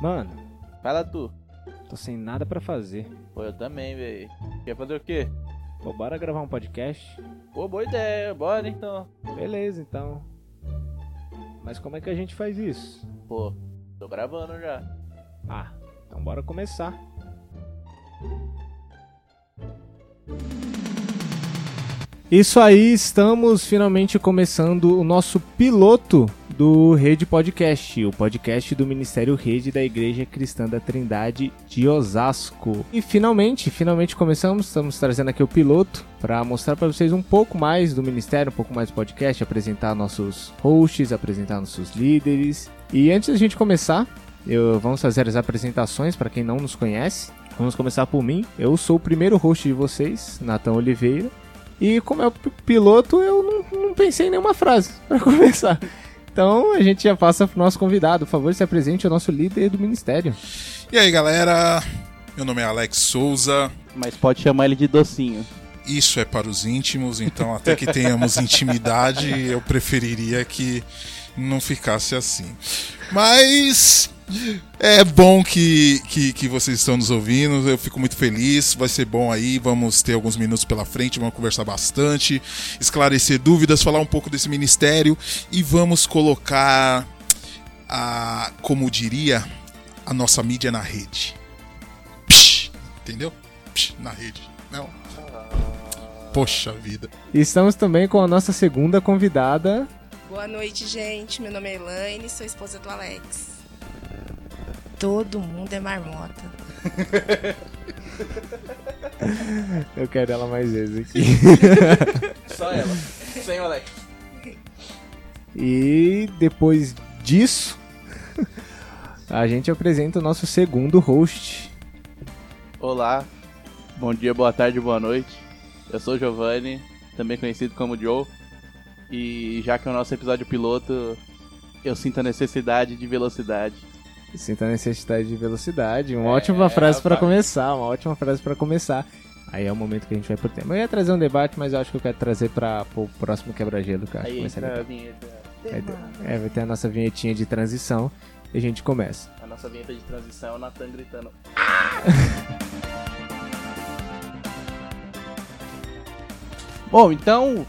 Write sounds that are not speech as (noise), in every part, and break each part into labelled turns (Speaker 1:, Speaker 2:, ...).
Speaker 1: Mano,
Speaker 2: Fala tu.
Speaker 1: tô sem nada pra fazer.
Speaker 2: Pô, eu também, velho. Quer fazer o quê?
Speaker 1: Pô, bora gravar um podcast?
Speaker 2: Pô, boa ideia. Bora então.
Speaker 1: Beleza, então. Mas como é que a gente faz isso?
Speaker 2: Pô, tô gravando já.
Speaker 1: Ah, então bora começar. Isso aí, estamos finalmente começando o nosso piloto do Rede Podcast, o podcast do Ministério Rede da Igreja Cristã da Trindade de Osasco. E finalmente, finalmente começamos, estamos trazendo aqui o piloto para mostrar para vocês um pouco mais do ministério, um pouco mais do podcast, apresentar nossos hosts, apresentar nossos líderes. E antes da gente começar, eu, vamos fazer as apresentações para quem não nos conhece. Vamos começar por mim. Eu sou o primeiro host de vocês, Nathan Oliveira. E como é o piloto, eu não, não pensei em nenhuma frase (laughs) para começar. Então a gente já passa pro nosso convidado. Por favor, se apresente ao nosso líder do ministério.
Speaker 3: E aí galera, meu nome é Alex Souza,
Speaker 2: Mas pode chamar ele de docinho.
Speaker 3: isso é para os íntimos, então até que tenhamos (laughs) intimidade, eu preferiria que não ficasse assim. Mas é bom que, que, que vocês estão nos ouvindo, eu fico muito feliz, vai ser bom aí, vamos ter alguns minutos pela frente, vamos conversar bastante, esclarecer dúvidas, falar um pouco desse ministério e vamos colocar a, como diria, a nossa mídia na rede. Psh, entendeu? Psh, na rede. Não. Poxa vida.
Speaker 1: Estamos também com a nossa segunda convidada.
Speaker 4: Boa noite, gente. Meu nome é Elaine, sou esposa do Alex. Todo mundo é marmota. (laughs)
Speaker 1: Eu quero ela mais vezes aqui. (laughs)
Speaker 2: Só ela. Sem o Alex.
Speaker 1: E depois disso, a gente apresenta o nosso segundo host.
Speaker 2: Olá. Bom dia, boa tarde, boa noite. Eu sou o Giovanni, também conhecido como Joe. E já que é o nosso episódio piloto, eu sinto a necessidade de velocidade.
Speaker 1: Sinta a necessidade de velocidade. Uma
Speaker 2: É,
Speaker 1: ótima frase para começar. Uma ótima frase para começar. Aí é o momento que a gente vai pro tema. Eu ia trazer um debate, mas eu acho que eu quero trazer para o próximo quebra-gelo, cara.
Speaker 2: Aí
Speaker 1: Começar
Speaker 2: entra a vinheta.
Speaker 1: Vai ter, é, vai ter a nossa vinhetinha de transição e a gente começa.
Speaker 2: A nossa vinheta de transição é o Nathan gritando. (laughs) Bom, então,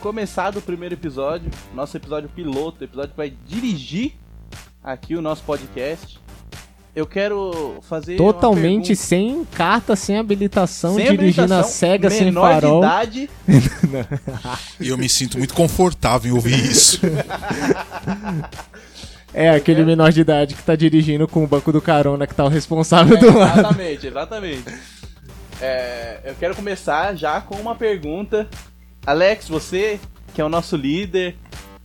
Speaker 2: começado o primeiro episódio, nosso episódio piloto, o episódio que vai dirigir aqui o nosso podcast. Eu quero fazer
Speaker 1: Totalmente sem carta, sem habilitação,
Speaker 2: sem
Speaker 1: dirigindo a
Speaker 2: habilitação,
Speaker 1: cega, sem
Speaker 2: menor de
Speaker 1: farol.
Speaker 2: idade,
Speaker 3: E eu me sinto muito confortável em ouvir isso. (laughs)
Speaker 1: É, aquele menor de idade que tá dirigindo com o banco do carona que tá o responsável do lado.
Speaker 2: Exatamente, exatamente. É, eu quero começar já com uma pergunta. Alex, você que é o nosso líder,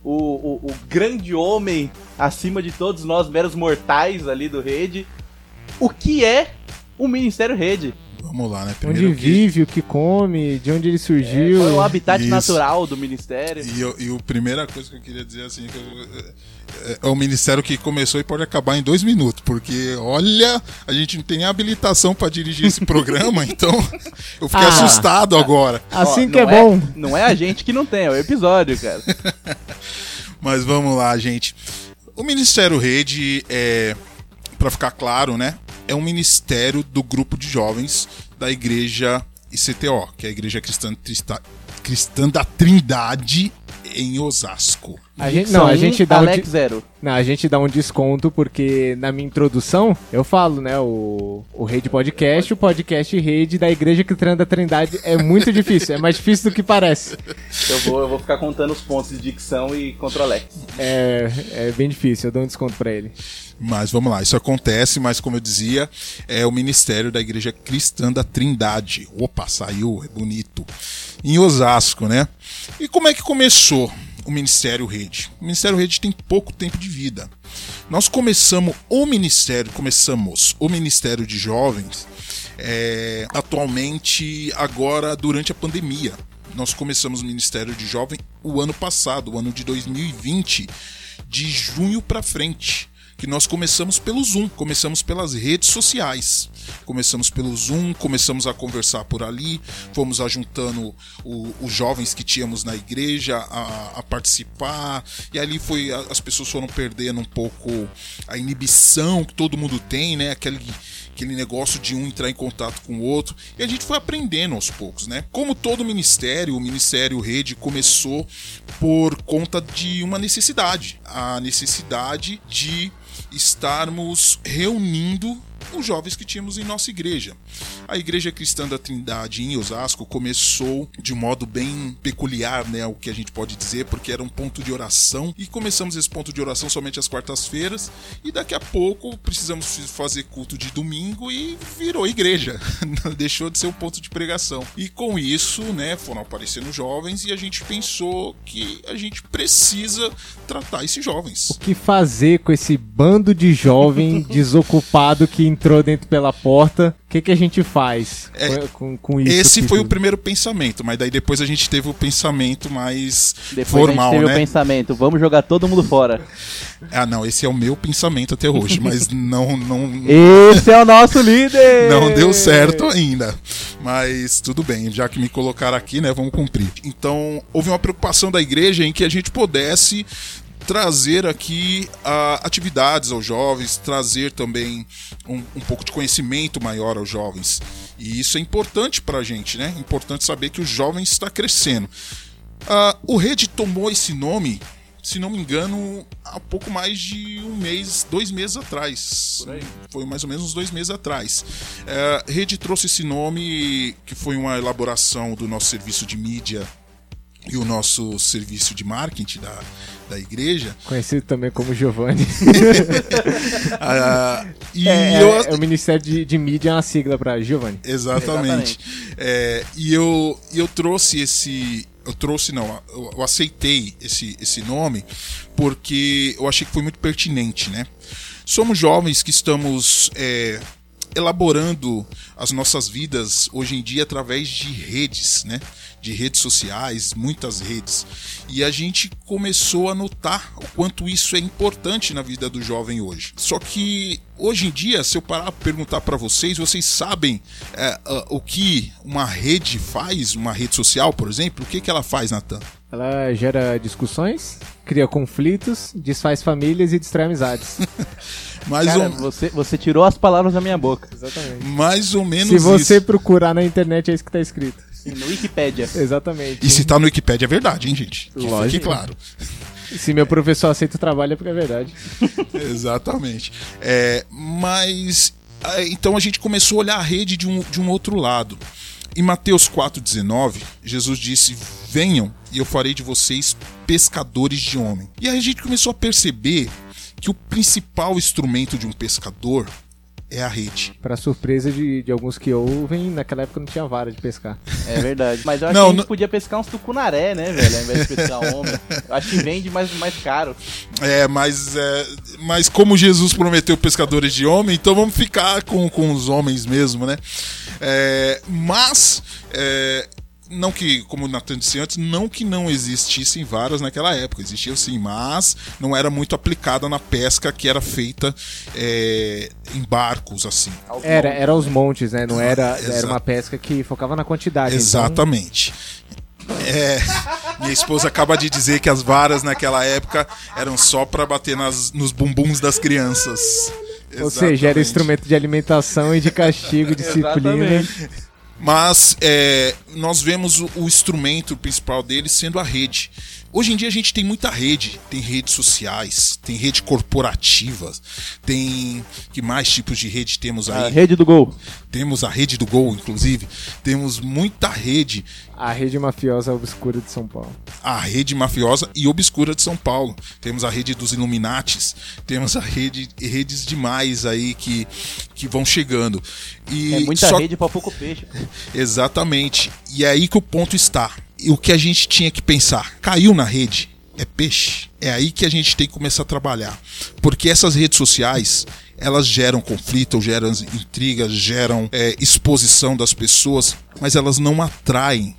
Speaker 2: o, o, o grande homem acima de todos nós, meros mortais ali do Rede, o que é o Ministério Rede?
Speaker 3: Vamos lá, né?
Speaker 1: Onde
Speaker 3: Primeiro que...
Speaker 1: vive, o que come, de onde ele surgiu.
Speaker 2: É o habitat
Speaker 3: Isso.
Speaker 2: natural do Ministério?
Speaker 3: E, eu- e a primeira coisa que eu queria dizer assim, que eu- é, é o ministério que começou e pode acabar em dois minutos, porque olha, a gente não tem nem habilitação para dirigir esse programa, (laughs) então eu fiquei
Speaker 1: Ah.
Speaker 3: assustado agora.
Speaker 1: Assim
Speaker 2: Ó,
Speaker 1: que é
Speaker 2: não
Speaker 1: bom.
Speaker 2: Não é a gente que não tem, é o episódio, cara. (laughs)
Speaker 3: Mas vamos lá, gente. O Ministério Rede é, para ficar claro, né? É um ministério do grupo de jovens da igreja ICTO, que é a Igreja Cristã, Trista- Cristã da Trindade em Osasco.
Speaker 1: A gente, não, a gente dá um
Speaker 2: Alex
Speaker 1: de-
Speaker 2: zero.
Speaker 1: não, a gente dá um desconto porque na minha introdução eu falo, né, o, o rede podcast, o podcast rede da Igreja Cristã da Trindade é muito difícil, é mais difícil do que parece.
Speaker 2: Eu vou, eu vou ficar contando os pontos de dicção e contra o Alex.
Speaker 1: É, é bem difícil, eu dou um desconto pra ele.
Speaker 3: Mas vamos lá, isso acontece, mas como eu dizia, é o ministério da Igreja Cristã da Trindade. Opa, saiu, é bonito. Em Osasco, né? E como é que começou o Ministério Rede? O Ministério Rede tem pouco tempo de vida. Nós começamos o ministério, começamos o Ministério de Jovens é, atualmente agora durante a pandemia. Nós começamos o Ministério de Jovem o ano passado, o ano de 2020, de junho para frente que nós começamos pelo Zoom, começamos pelas redes sociais. Começamos pelo Zoom, começamos a conversar por ali, fomos ajuntando o, os jovens que tínhamos na igreja a, a participar, e ali foi as pessoas foram perdendo um pouco a inibição que todo mundo tem, né? Aquele aquele negócio de um entrar em contato com o outro. E a gente foi aprendendo aos poucos, né? Como todo ministério, o Ministério Rede começou por conta de uma necessidade. A necessidade de estarmos reunindo os jovens que tínhamos em nossa igreja. A Igreja Cristã da Trindade em Osasco começou de um modo bem peculiar, né, o que a gente pode dizer, porque era um ponto de oração e começamos esse ponto de oração somente às quartas-feiras e daqui a pouco precisamos fazer culto de domingo e virou igreja, (laughs) deixou de ser um ponto de pregação. E com isso, né, foram aparecendo jovens e a gente pensou que a gente precisa tratar esses jovens.
Speaker 1: O que fazer com esse bando de jovem (laughs) desocupado que entrou dentro pela porta, o que, que a gente faz
Speaker 3: É,
Speaker 1: com, com isso?
Speaker 3: Esse foi o
Speaker 1: tudo?
Speaker 3: primeiro pensamento, mas daí depois a gente teve o pensamento mais
Speaker 2: Depois
Speaker 3: formal,
Speaker 2: a gente teve
Speaker 3: né?
Speaker 2: o pensamento, vamos jogar todo mundo fora. (laughs)
Speaker 3: Ah, não, esse é o meu pensamento até hoje, mas (laughs) não não
Speaker 2: Esse é o nosso (laughs) líder!
Speaker 3: não deu certo ainda. Mas tudo bem, já que me colocaram aqui, né, vamos cumprir. Então, houve uma preocupação da igreja em que a gente pudesse trazer aqui ah, atividades aos jovens, trazer também um, um pouco de conhecimento maior aos jovens. E isso é importante para a gente, né? Importante saber que o jovem está crescendo. Ah, o Rede tomou esse nome, se não me engano, há pouco mais de um mês, dois meses atrás. Foi mais ou menos uns dois meses atrás. É, Rede trouxe esse nome, que foi uma elaboração do nosso serviço de mídia e o nosso serviço de marketing da, da igreja.
Speaker 1: Conhecido também como Giovanni. (laughs)
Speaker 3: Ah, e
Speaker 1: é,
Speaker 3: eu,
Speaker 1: é, o Ministério de, de Mídia é uma sigla pra Giovanni.
Speaker 3: Exatamente. É, e eu, e eu trouxe esse. Eu trouxe, não, eu, eu aceitei esse, esse nome porque eu achei que foi muito pertinente, né? Somos jovens que estamos é, elaborando as nossas vidas hoje em dia através de redes, né? De redes sociais, muitas redes. E a gente começou a notar o quanto isso é importante na vida do jovem hoje. Só que hoje em dia, se eu parar para perguntar para vocês, vocês sabem é, o que uma rede faz, uma rede social, por exemplo? O que, que ela faz, Natan?
Speaker 1: Ela gera discussões, cria conflitos, desfaz famílias e destrói amizades. (laughs)
Speaker 3: Mais,
Speaker 2: Cara,
Speaker 3: ou,
Speaker 2: você, você tirou as palavras da minha boca.
Speaker 1: Exatamente.
Speaker 3: mais ou menos
Speaker 1: Se você
Speaker 3: isso.
Speaker 1: procurar na internet, é isso que tá escrito.
Speaker 2: No Wikipédia.
Speaker 1: Exatamente.
Speaker 3: E se tá no Wikipedia é verdade, hein, gente? Que
Speaker 1: Lógico.
Speaker 3: fique claro.
Speaker 1: Se meu professor aceita o trabalho, é porque é verdade. (laughs)
Speaker 3: Exatamente. É, mas ah, então a gente começou a olhar a rede de um, de um outro lado. Em Mateus 4,19, Jesus disse: Venham e eu farei de vocês pescadores de homem. E aí a gente começou a perceber que o principal instrumento de um pescador é a rede.
Speaker 1: Pra surpresa de, de alguns que ouvem, naquela época não tinha vara de pescar.
Speaker 2: É verdade. Mas eu acho
Speaker 3: Não,
Speaker 2: que a gente
Speaker 3: não-
Speaker 2: podia pescar uns tucunaré, né, velho? Ao invés de pescar homem. Eu acho que vende mais, mais caro.
Speaker 3: É, mas, é, mas como Jesus prometeu pescadores de homem, então vamos ficar com, com os homens mesmo, né? É, mas, é, não que, como o Nathan disse antes, não que não existissem varas naquela época, existiam sim, mas não era muito aplicada na pesca que era feita é, em barcos, assim.
Speaker 1: Era, era os montes, né? Não era, era
Speaker 3: Exato.
Speaker 1: uma pesca que focava na quantidade. então-
Speaker 3: Exatamente. É, minha esposa acaba de dizer que as varas naquela época eram só para bater nas, nos bumbuns das crianças.
Speaker 1: Ou seja, era
Speaker 3: Exatamente.
Speaker 1: instrumento de alimentação e de castigo, disciplina.
Speaker 3: Mas é, nós vemos o, o instrumento principal dele sendo a rede. Hoje em dia a gente tem muita rede, tem redes sociais, tem rede corporativa, tem que mais tipos de rede temos
Speaker 2: A
Speaker 3: aí?
Speaker 2: rede do gol.
Speaker 3: Temos a rede do Gol, inclusive. Temos muita rede,
Speaker 1: A rede mafiosa obscura de São Paulo.
Speaker 3: a rede mafiosa e obscura de São Paulo. Temos a rede dos Illuminates, temos a rede redes demais aí que, que vão chegando. E
Speaker 2: É muita
Speaker 3: só-
Speaker 2: rede pra pouco peixe. (laughs)
Speaker 3: Exatamente. E é aí que o ponto está. O que a gente tinha que pensar? Caiu na rede? É peixe? É aí que a gente tem que começar a trabalhar. Porque essas redes sociais, elas geram conflito, geram intrigas, geram é, exposição das pessoas, mas elas não atraem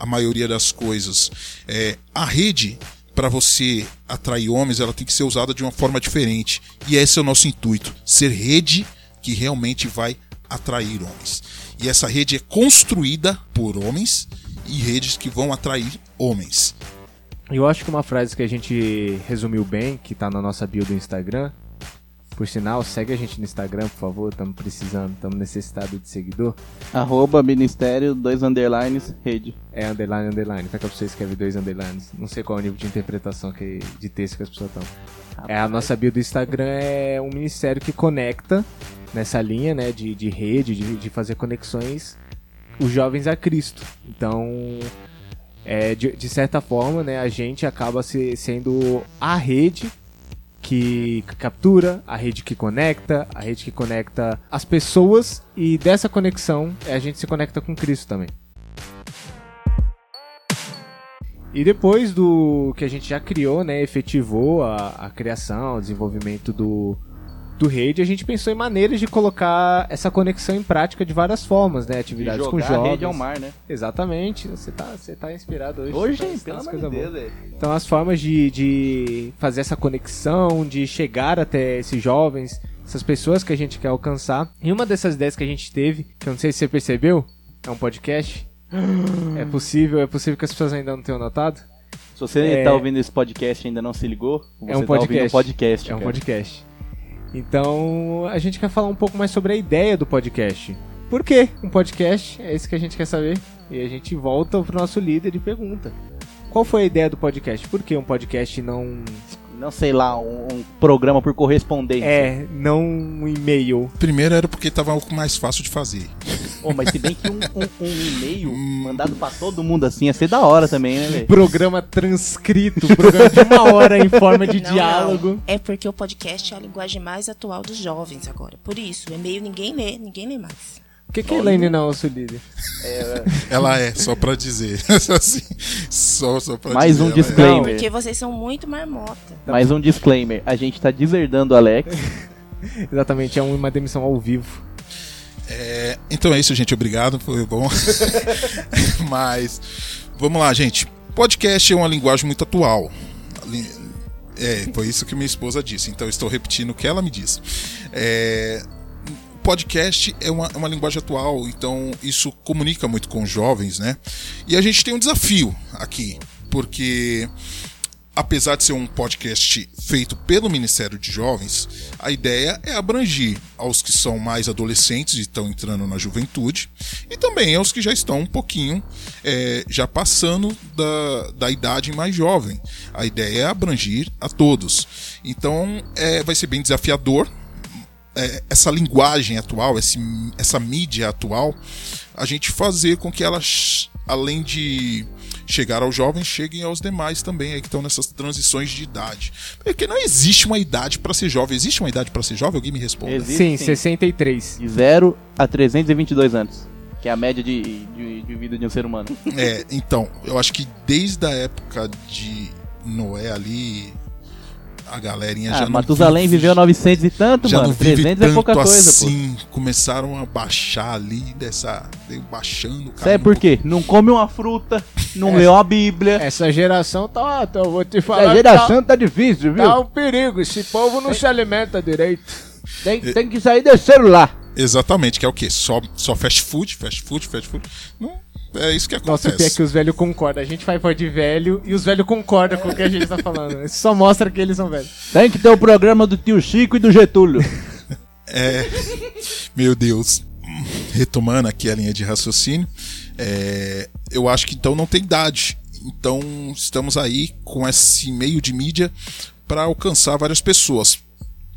Speaker 3: a maioria das coisas. É, a rede para você atrair homens, ela tem que ser usada de uma forma diferente. E esse é o nosso intuito: ser rede que realmente vai atrair homens. E essa rede é construída por homens e redes que vão atrair homens.
Speaker 1: Eu acho que uma frase que a gente resumiu bem, que tá na nossa bio do Instagram, por sinal, segue a gente no Instagram, por favor, estamos precisando, estamos necessitados de seguidor.
Speaker 2: Arroba Ministério, dois underlines, rede.
Speaker 1: É underline, underline. Como é que você escreve dois underlines? Não sei qual é o nível de interpretação que, de texto que as pessoas estão. É, a nossa bio do Instagram é um ministério que conecta nessa linha, né, de, de rede, de, de fazer conexões, os jovens a Cristo. Então, é, de, de certa forma, né, a gente acaba se, sendo a rede que captura, a rede que conecta, a rede que conecta as pessoas e dessa conexão a gente se conecta com Cristo também. E depois do que a gente já criou, né, efetivou a, a criação, o desenvolvimento do, do rede, a gente pensou em maneiras de colocar essa conexão em prática de várias formas, né? Atividades com jovens.
Speaker 2: rede ao mar, né?
Speaker 1: Exatamente. Você tá, você tá inspirado hoje.
Speaker 2: Hoje,
Speaker 1: tá,
Speaker 2: pelo amor de Deus.
Speaker 1: Então as formas de, de fazer essa conexão, de chegar até esses jovens, essas pessoas que a gente quer alcançar. E uma dessas ideias que a gente teve, que eu não sei se você percebeu, é um podcast. (gasps) é possível, é possível que as pessoas ainda não tenham notado.
Speaker 2: Se você
Speaker 1: É.
Speaker 2: tá ouvindo esse podcast e ainda não se ligou, você
Speaker 1: é um
Speaker 2: tá
Speaker 1: podcast.
Speaker 2: um podcast.
Speaker 1: É um
Speaker 2: cara.
Speaker 1: podcast. Então, a gente quer falar um pouco mais sobre a ideia do podcast. Por que um podcast? É isso que a gente quer saber. E a gente volta pro nosso líder e pergunta. Qual foi a ideia do podcast? Por que um podcast não
Speaker 2: Não sei lá, um, um programa por correspondência.
Speaker 1: é, não um e-mail?
Speaker 3: Primeiro era porque tava algo mais fácil de fazer.
Speaker 2: Pô, mas se bem que um, um- um e-mail (laughs) mandado pra todo mundo assim ia ser da hora também, né, velho?
Speaker 1: Programa transcrito, programa de uma hora em forma de
Speaker 4: Não,
Speaker 1: diálogo.
Speaker 4: não. É porque o podcast é a linguagem mais atual dos jovens agora. Por isso, o e-mail ninguém lê, ninguém lê mais.
Speaker 1: Por que, que a Elaine não é o seu líder?
Speaker 3: Ela é, só pra dizer. (laughs) assim, só, só pra
Speaker 2: Mais
Speaker 3: dizer.
Speaker 2: um
Speaker 3: ela
Speaker 2: disclaimer.
Speaker 3: é.
Speaker 4: Porque vocês são muito marmota.
Speaker 2: Mais um disclaimer. A gente tá deserdando o Alex. (laughs)
Speaker 1: Exatamente, é uma demissão ao vivo.
Speaker 3: É, então é isso, gente. Obrigado, foi bom. (laughs) Mas vamos lá, gente. Podcast é uma linguagem muito atual. É, foi isso que minha esposa disse. Então eu estou repetindo o que ela me disse. É, podcast é uma, é uma linguagem atual, então isso comunica muito com os jovens, né? E a gente tem um desafio aqui, porque apesar de ser um podcast feito pelo Ministério de Jovens, a ideia é abranger aos que são mais adolescentes e estão entrando na juventude, e também aos que já estão um pouquinho é, já passando da, da idade mais jovem. A ideia é abranger a todos. Então é, vai ser bem desafiador. É, essa linguagem atual, esse, essa mídia atual, a gente fazer com que ela, ch- além de chegar aos jovens, cheguem aos demais também, aí que estão nessas transições de idade. Porque não existe uma idade para ser jovem. Existe uma idade para ser jovem? Alguém me responda.
Speaker 2: Existe
Speaker 1: Sim,
Speaker 2: sim.
Speaker 1: 63.
Speaker 2: De 0 a 322 anos. Que é a média de, de, de vida de um ser humano.
Speaker 3: É, então, eu acho que desde a época de Noé ali, a galerinha já
Speaker 2: Ah,
Speaker 3: não
Speaker 2: Matusalém
Speaker 3: vive-
Speaker 2: viveu 900 e tanto,
Speaker 3: já
Speaker 2: mano.
Speaker 3: não vive
Speaker 2: 300
Speaker 3: tanto
Speaker 2: é pouca coisa, pô.
Speaker 3: assim. Começaram a baixar ali dessa, baixando.
Speaker 2: Sabe
Speaker 3: caindo
Speaker 2: por quê? Não come uma fruta, não
Speaker 1: É.
Speaker 2: lê uma bíblia.
Speaker 1: Essa geração tá, tá eu vou te falar.
Speaker 2: A geração tá difícil, viu?
Speaker 1: Tá um perigo, esse povo não se alimenta direito.
Speaker 2: Tem, tem que sair desse celular.
Speaker 3: Exatamente, que é o quê? Só, só fast food, fast food, fast food. Não, é isso que
Speaker 1: Nossa, o pior é
Speaker 3: acontece.
Speaker 1: que os velhos concordam. A gente faz voz de velho e os velhos concordam com o que a gente tá falando. Isso só mostra que eles são velhos.
Speaker 2: Tem que ter o programa do tio Chico e do Getúlio. (laughs)
Speaker 3: É, meu Deus. Retomando aqui a linha de raciocínio, é, eu acho que então não tem idade. Então estamos aí com esse meio de mídia para alcançar várias pessoas.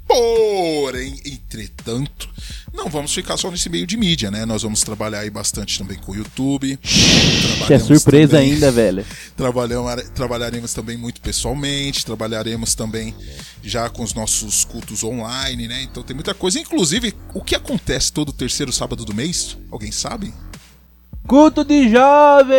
Speaker 3: Porém, entretanto, não vamos ficar só nesse meio de mídia, né? Nós vamos trabalhar aí bastante também com o YouTube.
Speaker 2: Que é surpresa
Speaker 3: também-
Speaker 2: ainda, velho.
Speaker 3: Trabalharemos também muito pessoalmente, trabalharemos também já com os nossos cultos online, né? Então tem muita coisa. Inclusive, o que acontece todo terceiro sábado do mês? Alguém sabe?
Speaker 2: Culto de jovens!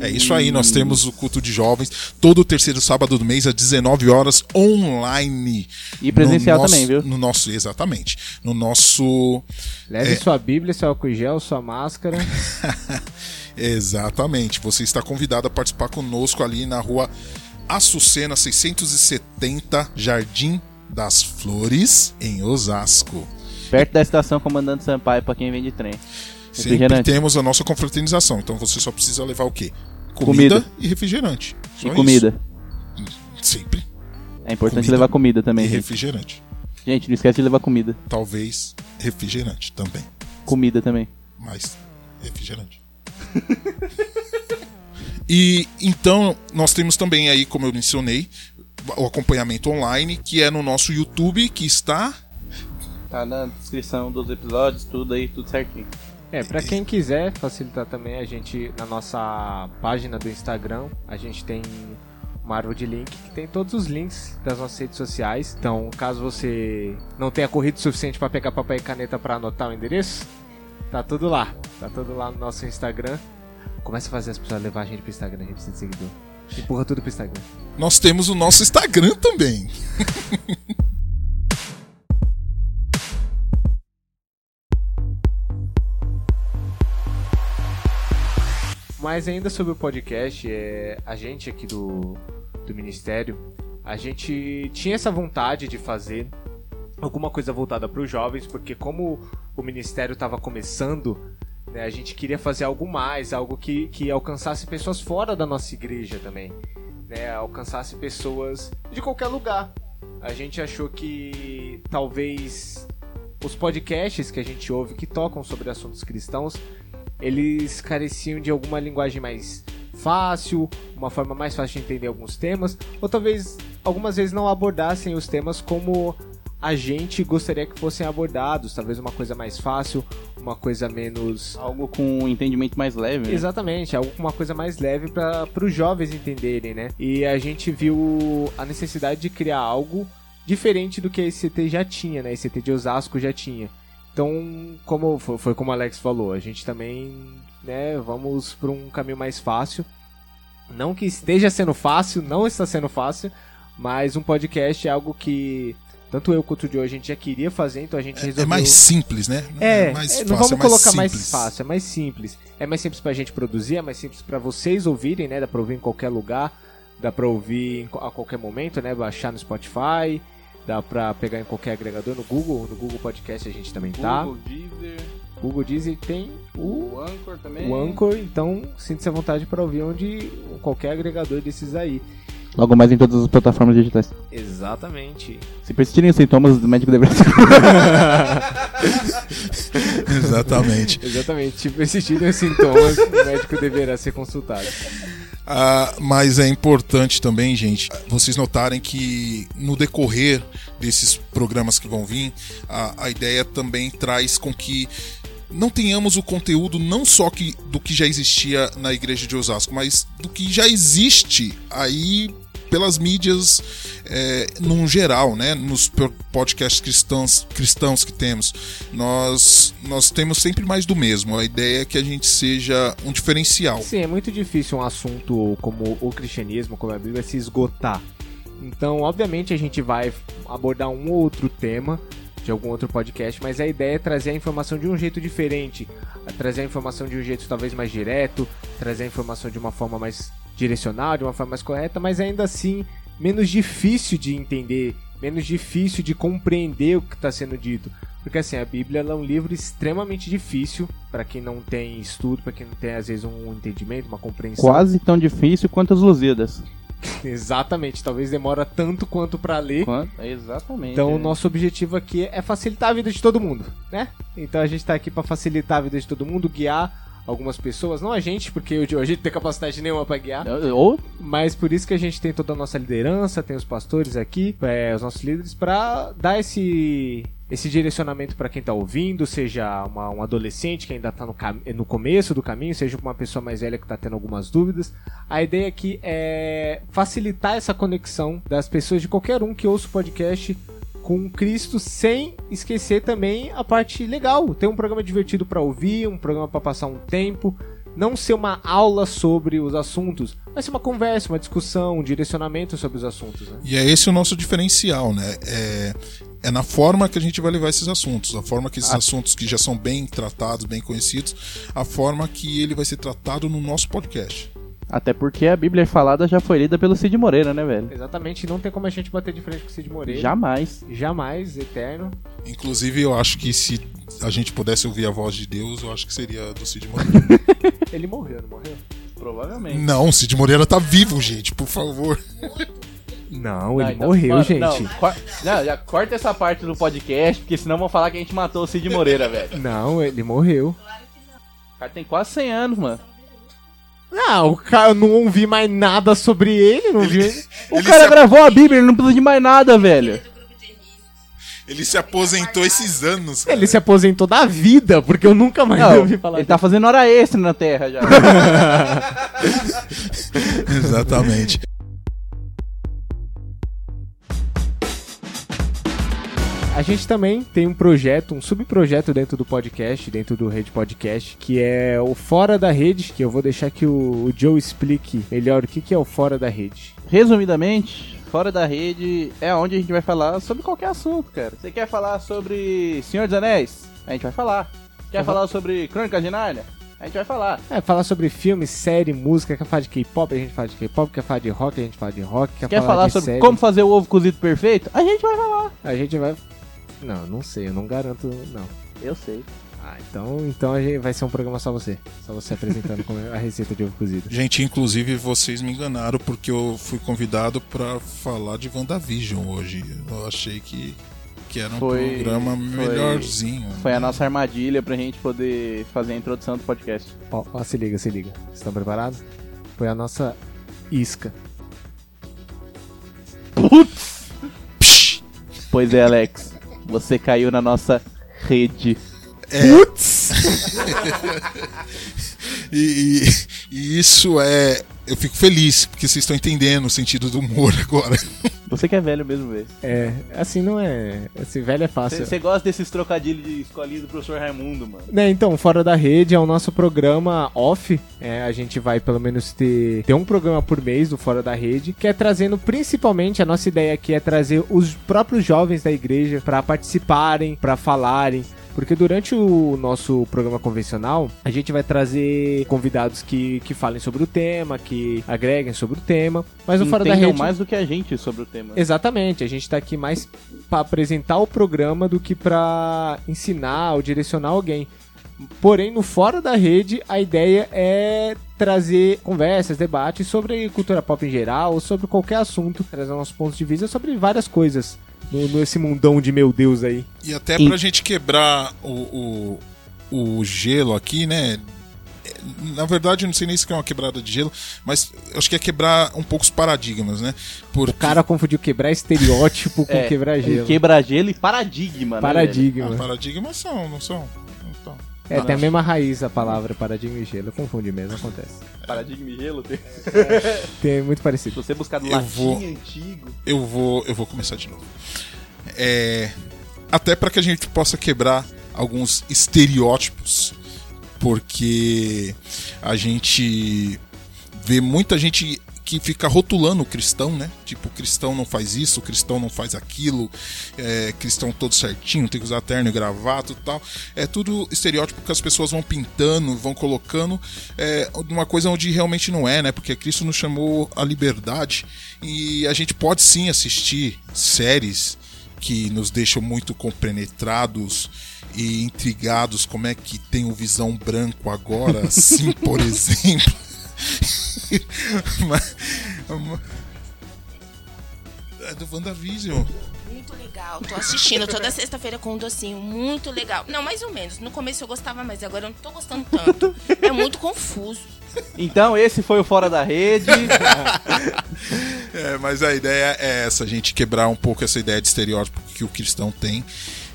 Speaker 3: É isso aí, nós temos o culto de jovens todo terceiro sábado do mês às 19 horas online.
Speaker 2: E presencial
Speaker 3: No nosso-
Speaker 2: também, viu?
Speaker 3: No nosso, exatamente. No nosso
Speaker 1: Leve
Speaker 3: É.
Speaker 1: sua Bíblia, seu álcool gel, sua máscara. (laughs)
Speaker 3: Exatamente. Você está convidado a participar conosco ali na rua Açucena 670, Jardim das Flores, em Osasco.
Speaker 2: Perto da estação Comandante Sampaio pra quem vem de trem.
Speaker 3: Sempre temos a nossa confraternização, então você só precisa levar o quê?
Speaker 2: Comida.
Speaker 3: e refrigerante. Só
Speaker 2: E comida.
Speaker 3: isso. Sempre.
Speaker 2: É importante
Speaker 3: Comida
Speaker 2: levar comida
Speaker 3: E
Speaker 2: também. gente.
Speaker 3: refrigerante.
Speaker 2: Gente, não esquece de levar comida.
Speaker 3: Talvez refrigerante também.
Speaker 2: Comida também.
Speaker 3: Mas refrigerante. (laughs) e então nós temos também aí, como eu mencionei, o acompanhamento online, que é no nosso YouTube, que está
Speaker 2: Tá na descrição dos episódios, tudo aí, tudo certinho.
Speaker 1: É, pra quem quiser facilitar também, a gente, na nossa página do Instagram, a gente tem uma árvore de link que tem todos os links das nossas redes sociais. Então, caso você não tenha corrido o suficiente pra pegar papel e caneta pra anotar o endereço, tá tudo lá. Tá tudo lá no nosso Instagram. Começa a fazer as pessoas levar a gente pro Instagram, a gente precisa de seguidor. Empurra tudo pro Instagram.
Speaker 3: Nós temos o nosso Instagram também. (laughs)
Speaker 1: Mas ainda sobre o podcast, é, a gente aqui do, do Ministério, a gente tinha essa vontade de fazer alguma coisa voltada para os jovens, porque como o Ministério estava começando, né, a gente queria fazer algo mais, algo que, que alcançasse pessoas fora da nossa igreja também, né, alcançasse pessoas de qualquer lugar. A gente achou que talvez os podcasts que a gente ouve que tocam sobre assuntos cristãos eles careciam de alguma linguagem mais fácil, uma forma mais fácil de entender alguns temas, ou talvez algumas vezes não abordassem os temas como a gente gostaria que fossem abordados, talvez uma coisa mais fácil, uma coisa menos
Speaker 2: Algo com um entendimento mais leve. né?
Speaker 1: Exatamente, algo com uma coisa mais leve para os jovens entenderem, né? E a gente viu a necessidade de criar algo diferente do que a ICT já tinha, né? A ICT de Osasco já tinha. Então, como foi, como o Alex falou, a gente também, né, vamos para um caminho mais fácil. Não que esteja sendo fácil, não está sendo fácil, mas um podcast é algo que tanto eu quanto o Joe a gente já queria fazer, então a gente
Speaker 3: É,
Speaker 1: resolveu
Speaker 3: é mais simples, né?
Speaker 1: é,
Speaker 3: mais
Speaker 1: é,
Speaker 3: fácil,
Speaker 1: não vamos
Speaker 3: é mais
Speaker 1: colocar mais
Speaker 3: simples.
Speaker 1: fácil, é mais simples. É mais simples pra gente produzir, é mais simples pra vocês ouvirem, né? Dá pra ouvir em qualquer lugar, dá pra ouvir a qualquer momento, né? Baixar no Spotify, dá pra pegar em qualquer agregador, no Google, no Google Podcast a gente também tá.
Speaker 2: Google, Deezer,
Speaker 1: Google Deezer tem o,
Speaker 2: o Anchor também.
Speaker 1: o Anchor, então sinta-se à vontade pra ouvir onde qualquer agregador desses aí.
Speaker 2: Logo mais em todas as plataformas digitais.
Speaker 1: Exatamente.
Speaker 2: Se persistirem os sintomas, o médico deveria ser. (laughs)
Speaker 3: Exatamente.
Speaker 1: Exatamente. Se persistirem os sintomas, o médico deverá ser consultado.
Speaker 3: Ah, mas é importante também, gente, vocês notarem que no decorrer desses programas que vão vir, a, a ideia também traz com que não tenhamos o conteúdo não só que, do que já existia na igreja de Osasco, mas do que já existe aí pelas mídias é, num geral, né? Nos po- podcasts cristãos, cristãos que temos. Nós, nós temos sempre mais do mesmo. A ideia é que a gente seja um diferencial.
Speaker 1: Sim, é muito difícil um assunto como o cristianismo, como a Bíblia, se esgotar. Então, obviamente, a gente vai abordar um ou outro tema de algum outro podcast, mas a ideia é trazer a informação de um jeito diferente, trazer a informação de um jeito talvez mais direto, trazer a informação de uma forma mais direcional, de uma forma mais correta, mas ainda assim menos difícil de entender, menos difícil de compreender o que está sendo dito. Porque assim, a Bíblia é um livro extremamente difícil para quem não tem estudo, para quem não tem às vezes um entendimento, uma compreensão.
Speaker 2: Quase tão difícil quanto as Lusíadas. (laughs)
Speaker 1: Exatamente, talvez demora tanto quanto para ler.
Speaker 2: Quanto? Exatamente.
Speaker 1: Então, o nosso objetivo aqui é facilitar a vida de todo mundo, né? Então, a gente tá aqui para facilitar a vida de todo mundo, guiar algumas pessoas, não a gente, porque a gente não tem capacidade nenhuma para guiar,
Speaker 2: Ou
Speaker 1: mas por isso que a gente tem toda a nossa liderança, tem os pastores aqui, é, os nossos líderes, para dar esse esse direcionamento para quem tá ouvindo, seja uma- um adolescente que ainda tá no, no começo do caminho, seja uma pessoa mais velha que tá tendo algumas dúvidas. A ideia aqui é facilitar essa conexão das pessoas de qualquer um que ouça o podcast com Cristo sem esquecer também a parte legal. Ter um programa divertido para ouvir, um programa para passar um tempo. não ser uma aula sobre os assuntos, vai ser uma conversa, uma discussão, um direcionamento sobre os assuntos. Né?
Speaker 3: E é esse o nosso diferencial, né? É, é na forma que a gente vai levar esses assuntos, a forma que esses ah. assuntos que já são bem tratados, bem conhecidos, a forma que ele vai ser tratado no nosso podcast.
Speaker 2: Até porque a Bíblia falada já foi lida pelo Cid Moreira, né, velho?
Speaker 1: Exatamente, não tem como a gente bater de frente com o Cid Moreira.
Speaker 2: Jamais.
Speaker 1: Jamais, eterno.
Speaker 3: Inclusive, eu acho que se a gente pudesse ouvir a voz de Deus, eu acho que seria do Cid Moreira. (laughs)
Speaker 1: Ele morreu, não morreu?
Speaker 2: Provavelmente.
Speaker 3: Não, o Cid Moreira tá vivo, gente, por favor.
Speaker 1: Não, ele não, morreu, gente. Não,
Speaker 2: não, já corta essa parte do podcast, porque senão vão falar que a gente matou o Cid Moreira, velho.
Speaker 1: Não, ele morreu.
Speaker 2: O cara tem quase 100 anos, mano.
Speaker 1: Não, o cara, eu não ouvi mais nada sobre ele, não ele, vi.
Speaker 2: O cara se... gravou a Bíblia, ele não precisa de mais nada, velho.
Speaker 3: Ele se aposentou esses anos.
Speaker 1: Cara. Ele se aposentou da vida, porque eu nunca mais não, ouvi falar.
Speaker 2: Ele tá fazendo hora extra na Terra já. (laughs) (laughs)
Speaker 3: Exatamente.
Speaker 1: A gente também tem um projeto, um subprojeto dentro do podcast, dentro do Rede Podcast, que é o Fora da Rede, que eu vou deixar que o, Joe explique melhor o que, que é o Fora da Rede.
Speaker 2: Resumidamente, Fora da Rede é onde a gente vai falar sobre qualquer assunto, cara. Você quer falar sobre Senhor dos Anéis? A gente vai falar. Quer uhum. falar sobre Crônicas de Nárnia? A gente vai falar.
Speaker 1: É, falar sobre filme, série, música, quer falar de K-pop, a gente fala de K-pop, quer falar de rock, a gente fala de rock,
Speaker 2: quer, quer falar, falar sobre série. como fazer o ovo cozido perfeito? A gente vai falar.
Speaker 1: A gente vai não, não sei, eu não garanto, não.
Speaker 2: Eu sei.
Speaker 1: Ah, então, então a gente vai ser um programa só você. Só você apresentando a receita de ovo cozido.
Speaker 3: Gente, inclusive vocês me enganaram porque eu fui convidado para falar de WandaVision hoje. Eu achei que, que era um foi, programa melhorzinho.
Speaker 2: Foi né? a nossa armadilha pra gente poder fazer a introdução do podcast.
Speaker 1: Ó, ó se liga, se liga. Estão preparados? Foi a nossa isca.
Speaker 2: Putz! Pois é, Alex. Você caiu na nossa rede.
Speaker 3: É... Putz! (laughs) e, e, e isso é. Eu fico feliz, porque vocês estão entendendo o sentido do humor (laughs) agora.
Speaker 2: Você que é velho mesmo, velho.
Speaker 1: É, assim não é. Esse velho é fácil.
Speaker 2: Você gosta desses trocadilhos de escolinha do professor Raimundo, mano.
Speaker 1: Né, então, Fora da Rede é o nosso programa off. É, a gente vai pelo menos ter, ter um programa por mês do Fora da Rede, que é trazendo principalmente, a nossa ideia aqui é trazer os próprios jovens da igreja para participarem, para falarem, porque durante o nosso programa convencional, a gente vai trazer convidados que, que falem sobre o tema, que agreguem sobre o tema. Mas no Fora da Rede.
Speaker 2: mais do que a gente sobre o tema.
Speaker 1: Exatamente. A gente tá aqui mais para apresentar o programa do que para ensinar ou direcionar alguém. Porém, no Fora da Rede, a ideia é trazer conversas, debates sobre cultura pop em geral, ou sobre qualquer assunto, trazer nossos pontos de vista sobre várias coisas no, nesse mundão de meu Deus aí.
Speaker 3: E até e... pra gente quebrar o, o, o gelo aqui, né? na verdade, eu não sei nem se é uma quebrada de gelo, mas acho que é quebrar um pouco os paradigmas, né?
Speaker 1: Porque... O cara confundiu quebrar estereótipo com é, quebrar gelo.
Speaker 2: Quebrar gelo e paradigma,
Speaker 1: né? Paradigma.
Speaker 3: Ah, paradigmas são, não são?
Speaker 1: É, tem a mesma raiz a palavra paradigma e gelo. Confunde mesmo, acontece.
Speaker 2: Paradigma e gelo tem. (laughs)
Speaker 1: tem muito parecido.
Speaker 2: Se você buscar no eu latim vou, antigo.
Speaker 3: Eu vou, eu vou começar de novo. É, até para que a gente possa quebrar alguns estereótipos, porque a gente vê muita gente que fica rotulando o cristão, né? Tipo, cristão não faz isso, cristão não faz aquilo, é, cristão todo certinho, tem que usar terno e gravata e tal. É tudo estereótipo que as pessoas vão pintando, vão colocando é, uma coisa onde realmente não é, né? Porque Cristo nos chamou a liberdade e a gente pode sim assistir séries que nos deixam muito compenetrados e intrigados como é que tem o Visão Branco agora, assim, por (laughs) exemplo. (laughs) Mas, é do WandaVision.
Speaker 4: Muito legal. Tô assistindo toda sexta-feira com um docinho. Muito legal. Não, mais ou menos. No começo eu gostava mais, agora eu não tô gostando tanto. É muito confuso.
Speaker 2: Então, esse foi o Fora da Rede. (laughs)
Speaker 3: é, mas a ideia é essa, a gente quebrar um pouco essa ideia de estereótipo que o cristão tem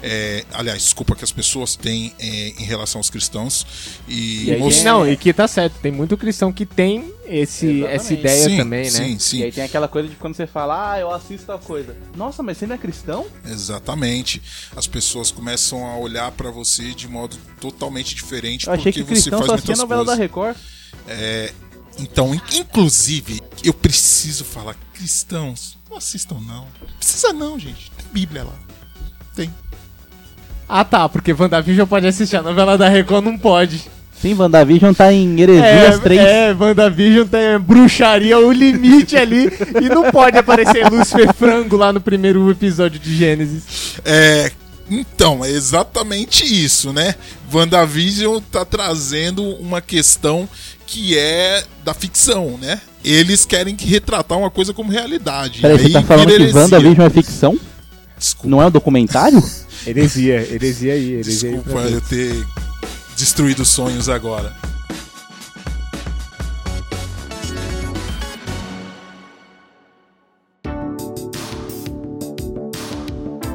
Speaker 3: é, aliás, desculpa que as pessoas têm é, em relação aos cristãos. E,
Speaker 1: e aí, Não, e que tá certo, tem muito cristão que tem esse, essa ideia
Speaker 3: sim,
Speaker 1: também, né?
Speaker 3: Sim, sim.
Speaker 2: E aí tem aquela coisa de quando você fala, ah, eu assisto tal coisa. Nossa, mas você não é cristão?
Speaker 3: Exatamente. As pessoas começam a olhar para você de modo totalmente diferente
Speaker 2: eu achei porque que
Speaker 3: você faz
Speaker 2: só muitas
Speaker 3: novela
Speaker 2: coisas. da Record.
Speaker 3: É, então, in- inclusive, eu preciso falar, cristãos, não assistam não. Não precisa não, gente. Tem Bíblia lá. Tem.
Speaker 1: Ah tá, porque WandaVision pode assistir, a novela da Record não pode.
Speaker 2: Sim, WandaVision tá em Heresias 3.
Speaker 1: é, WandaVision tem bruxaria o limite ali e não pode aparecer Lúcifer Frango lá no primeiro episódio de Gênesis.
Speaker 3: É, então, é exatamente isso, né? WandaVision tá trazendo uma questão que é da ficção, né? Eles querem que retratar uma coisa como realidade.
Speaker 2: Peraí, você
Speaker 3: Aí
Speaker 2: tá falando que. WandaVision é ficção?
Speaker 3: Desculpa,
Speaker 2: Não é um documentário? (laughs)
Speaker 1: Heresia, heresia aí, heresia aí.
Speaker 3: desculpa
Speaker 1: pra
Speaker 3: eu ter destruído sonhos agora.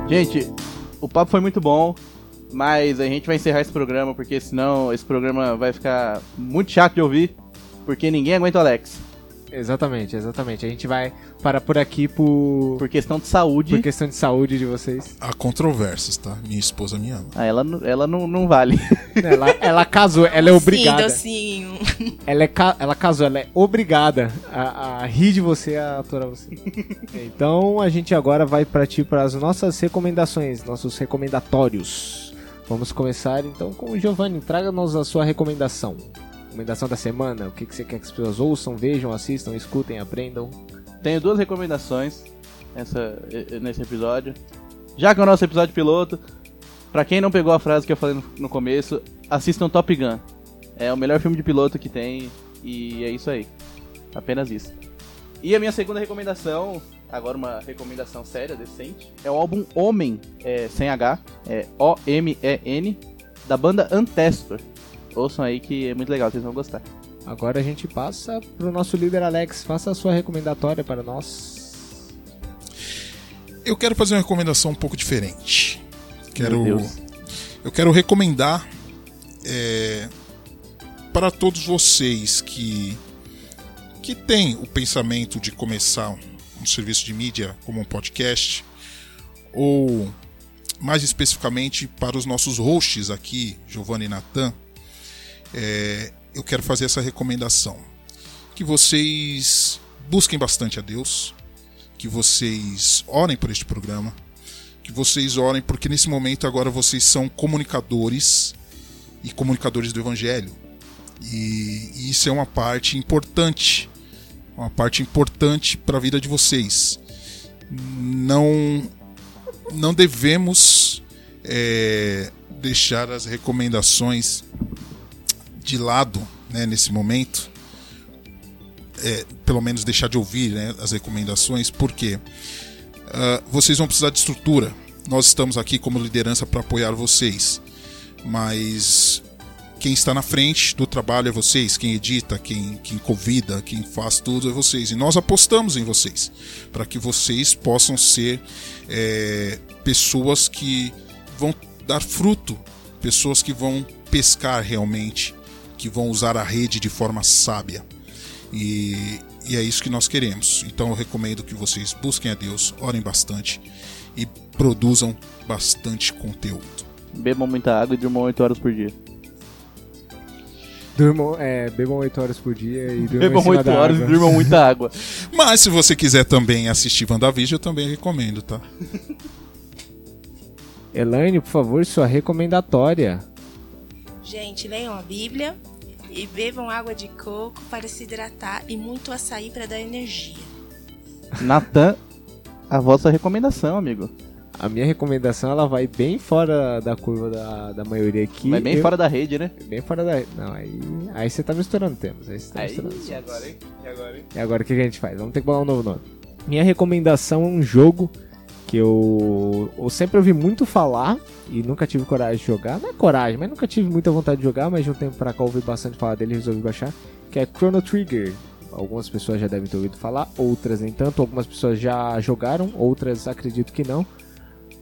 Speaker 2: Gente, o papo foi muito bom, mas a gente vai encerrar esse programa, porque senão esse programa vai ficar muito chato de ouvir, porque ninguém aguenta o Alex.
Speaker 1: Exatamente, exatamente. A gente vai parar por aqui por,
Speaker 2: Por questão de saúde,
Speaker 1: por questão de saúde de vocês.
Speaker 3: Há controvérsias, tá? Minha esposa me ama.
Speaker 2: ah, ela, não- ela não, não vale. (laughs)
Speaker 1: Ela, ela casou, ela é obrigada.
Speaker 4: Sim, docinho.
Speaker 1: Ela, é ela casou, ela é obrigada a, a rir de você, a aturar você. então a gente agora vai partir para as nossas recomendações, nossos recomendatórios. Vamos começar então com o Giovanni. Traga-nos a sua recomendação. Recomendação da semana. O que, que você quer que as pessoas ouçam, vejam, assistam, escutem, aprendam.
Speaker 2: Tenho duas recomendações nessa, nesse episódio. Já que é o nosso episódio piloto, pra quem não pegou a frase que eu falei no, começo, assistam Top Gun. É o melhor filme de piloto que tem e é isso aí. Apenas isso. E a minha segunda recomendação, agora uma recomendação séria, decente, é o álbum Homem, é, sem H, é O-M-E-N, da banda Ancestor. Ouçam aí que é muito legal, vocês vão gostar.
Speaker 1: Agora a gente passa pro nosso líder Alex. Faça a sua recomendatória para nós.
Speaker 3: Eu quero fazer uma recomendação um pouco diferente. Quero,
Speaker 2: Meu Deus.
Speaker 3: eu quero recomendar é, para todos vocês que que têm o pensamento de começar um serviço de mídia como um podcast ou mais especificamente para os nossos hosts aqui, Giovanni e Natan, é, eu quero fazer essa recomendação que vocês busquem bastante a Deus, que vocês orem por este programa, que vocês orem porque nesse momento agora vocês são comunicadores e comunicadores do Evangelho. E e isso é uma parte importante, uma parte importante para a vida de vocês. Não, não devemos é, deixar as recomendações de lado né, nesse momento, é, pelo menos deixar de ouvir né, as recomendações, porque ah, vocês vão precisar de estrutura. Nós estamos aqui como liderança para apoiar vocês, mas quem está na frente do trabalho é vocês, quem edita, quem, quem convida, quem faz tudo é vocês. E nós apostamos em vocês, para que vocês possam ser é, pessoas que vão dar fruto, pessoas que vão pescar realmente, que vão usar a rede de forma sábia. E, e é isso que nós queremos. Então eu recomendo que vocês busquem a Deus, orem bastante e produzam bastante conteúdo.
Speaker 2: Bebam muita água e durmam 8 horas por dia.
Speaker 1: Durmam, é, bebam 8 horas por dia e durmam em
Speaker 2: Bebam
Speaker 1: cima
Speaker 2: 8
Speaker 1: da
Speaker 2: horas e
Speaker 1: água.
Speaker 2: durmam muita (laughs) água.
Speaker 3: Mas se você quiser também assistir WandaVision, eu também recomendo, tá?
Speaker 1: Elaine, por favor, sua recomendatória.
Speaker 4: Gente, leiam a Bíblia e bebam água de coco para se hidratar e muito açaí para dar energia.
Speaker 2: Natan, a vossa recomendação, amigo.
Speaker 1: A minha recomendação ela vai bem fora da curva da, da maioria aqui.
Speaker 2: Vai bem
Speaker 1: Eu-
Speaker 2: fora da rede, né?
Speaker 1: Bem fora da. Não, aí. Aí você tá misturando temas. Aí você tá
Speaker 2: Aí,
Speaker 1: misturando
Speaker 2: e agora, hein? E agora, hein?
Speaker 1: E agora o que que a gente faz? Vamos ter que bolar um novo nome. Minha recomendação é um jogo que eu, eu sempre ouvi muito falar e nunca tive coragem de jogar. Não é coragem, mas nunca tive muita vontade de jogar, mas de um tempo pra cá eu ouvi bastante falar dele e resolvi baixar. Que é Chrono Trigger. Algumas pessoas já devem ter ouvido falar, outras nem tanto. Algumas pessoas já jogaram, outras acredito que não.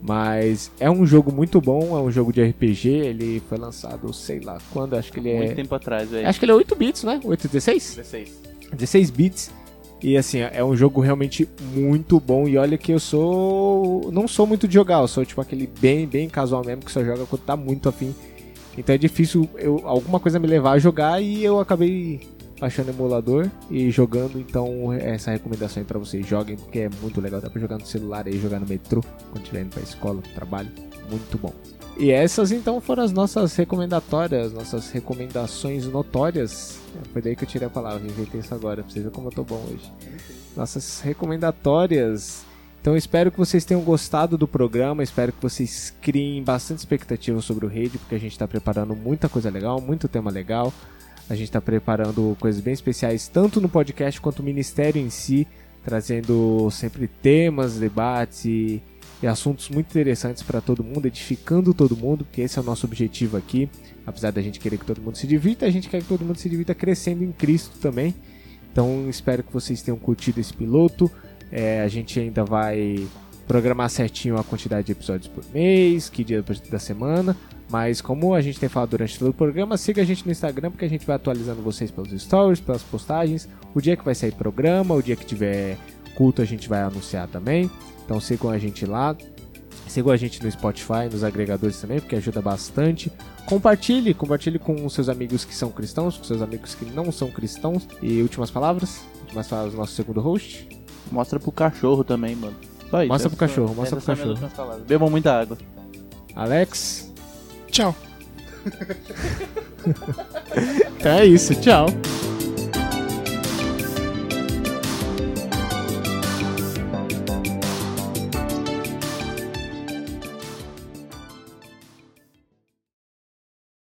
Speaker 1: Mas é um jogo muito bom, é um jogo de RPG. Ele foi lançado, sei lá quando, acho que ele
Speaker 2: Muito
Speaker 1: é.
Speaker 2: tempo atrás, velho.
Speaker 1: Acho que ele é 8 bits, né? 8, 16?
Speaker 2: 16.
Speaker 1: 16 bits. E assim, é um jogo realmente muito bom. E olha que eu sou. Não sou muito de jogar, eu sou tipo aquele bem, bem casual mesmo que só joga quando tá muito afim. Então é difícil eu, alguma coisa me levar a jogar e eu acabei baixando emulador e jogando. Então, essa recomendação aí pra vocês. Joguem, porque é muito legal. Dá pra jogar no celular aí, jogar no metrô, quando estiver indo pra escola, pro trabalho. Muito bom. E essas então foram as nossas recomendatórias, nossas recomendações notórias. Foi daí que eu tirei a palavra, inventei isso agora, pra vocês verem como eu tô bom hoje. Nossas recomendatórias. Então espero que vocês tenham gostado do programa, espero que vocês criem bastante expectativa sobre o Rede, porque a gente está preparando muita coisa legal, muito tema legal. A gente está preparando coisas bem especiais, tanto no podcast quanto no ministério em si, trazendo sempre temas, debates e, e assuntos muito interessantes para todo mundo, edificando todo mundo, porque esse é o nosso objetivo aqui. Apesar da gente querer que todo mundo se divirta, a gente quer que todo mundo se divirta crescendo em Cristo também. Então espero que vocês tenham curtido esse piloto. É, a gente ainda vai programar certinho a quantidade de episódios por mês, que dia da semana. Mas como a gente tem falado durante todo o programa, siga a gente no Instagram porque a gente vai atualizando vocês pelos stories, pelas postagens. O dia que vai sair programa, o dia que tiver culto a gente vai anunciar também. Então sigam a gente lá. Sigam a gente no Spotify, nos agregadores também, porque ajuda bastante. Compartilhe, compartilhe com seus amigos que são cristãos, com seus amigos que não são cristãos. E últimas palavras? Últimas palavras do nosso segundo host.
Speaker 2: Mostra pro cachorro também, mano. Só isso.
Speaker 1: Mostra pro cachorro, mostra pro
Speaker 2: minhas
Speaker 1: cachorro.
Speaker 2: Bebam muita água. (laughs)
Speaker 1: Alex.
Speaker 3: Tchau. (laughs)
Speaker 1: Então é isso, tchau.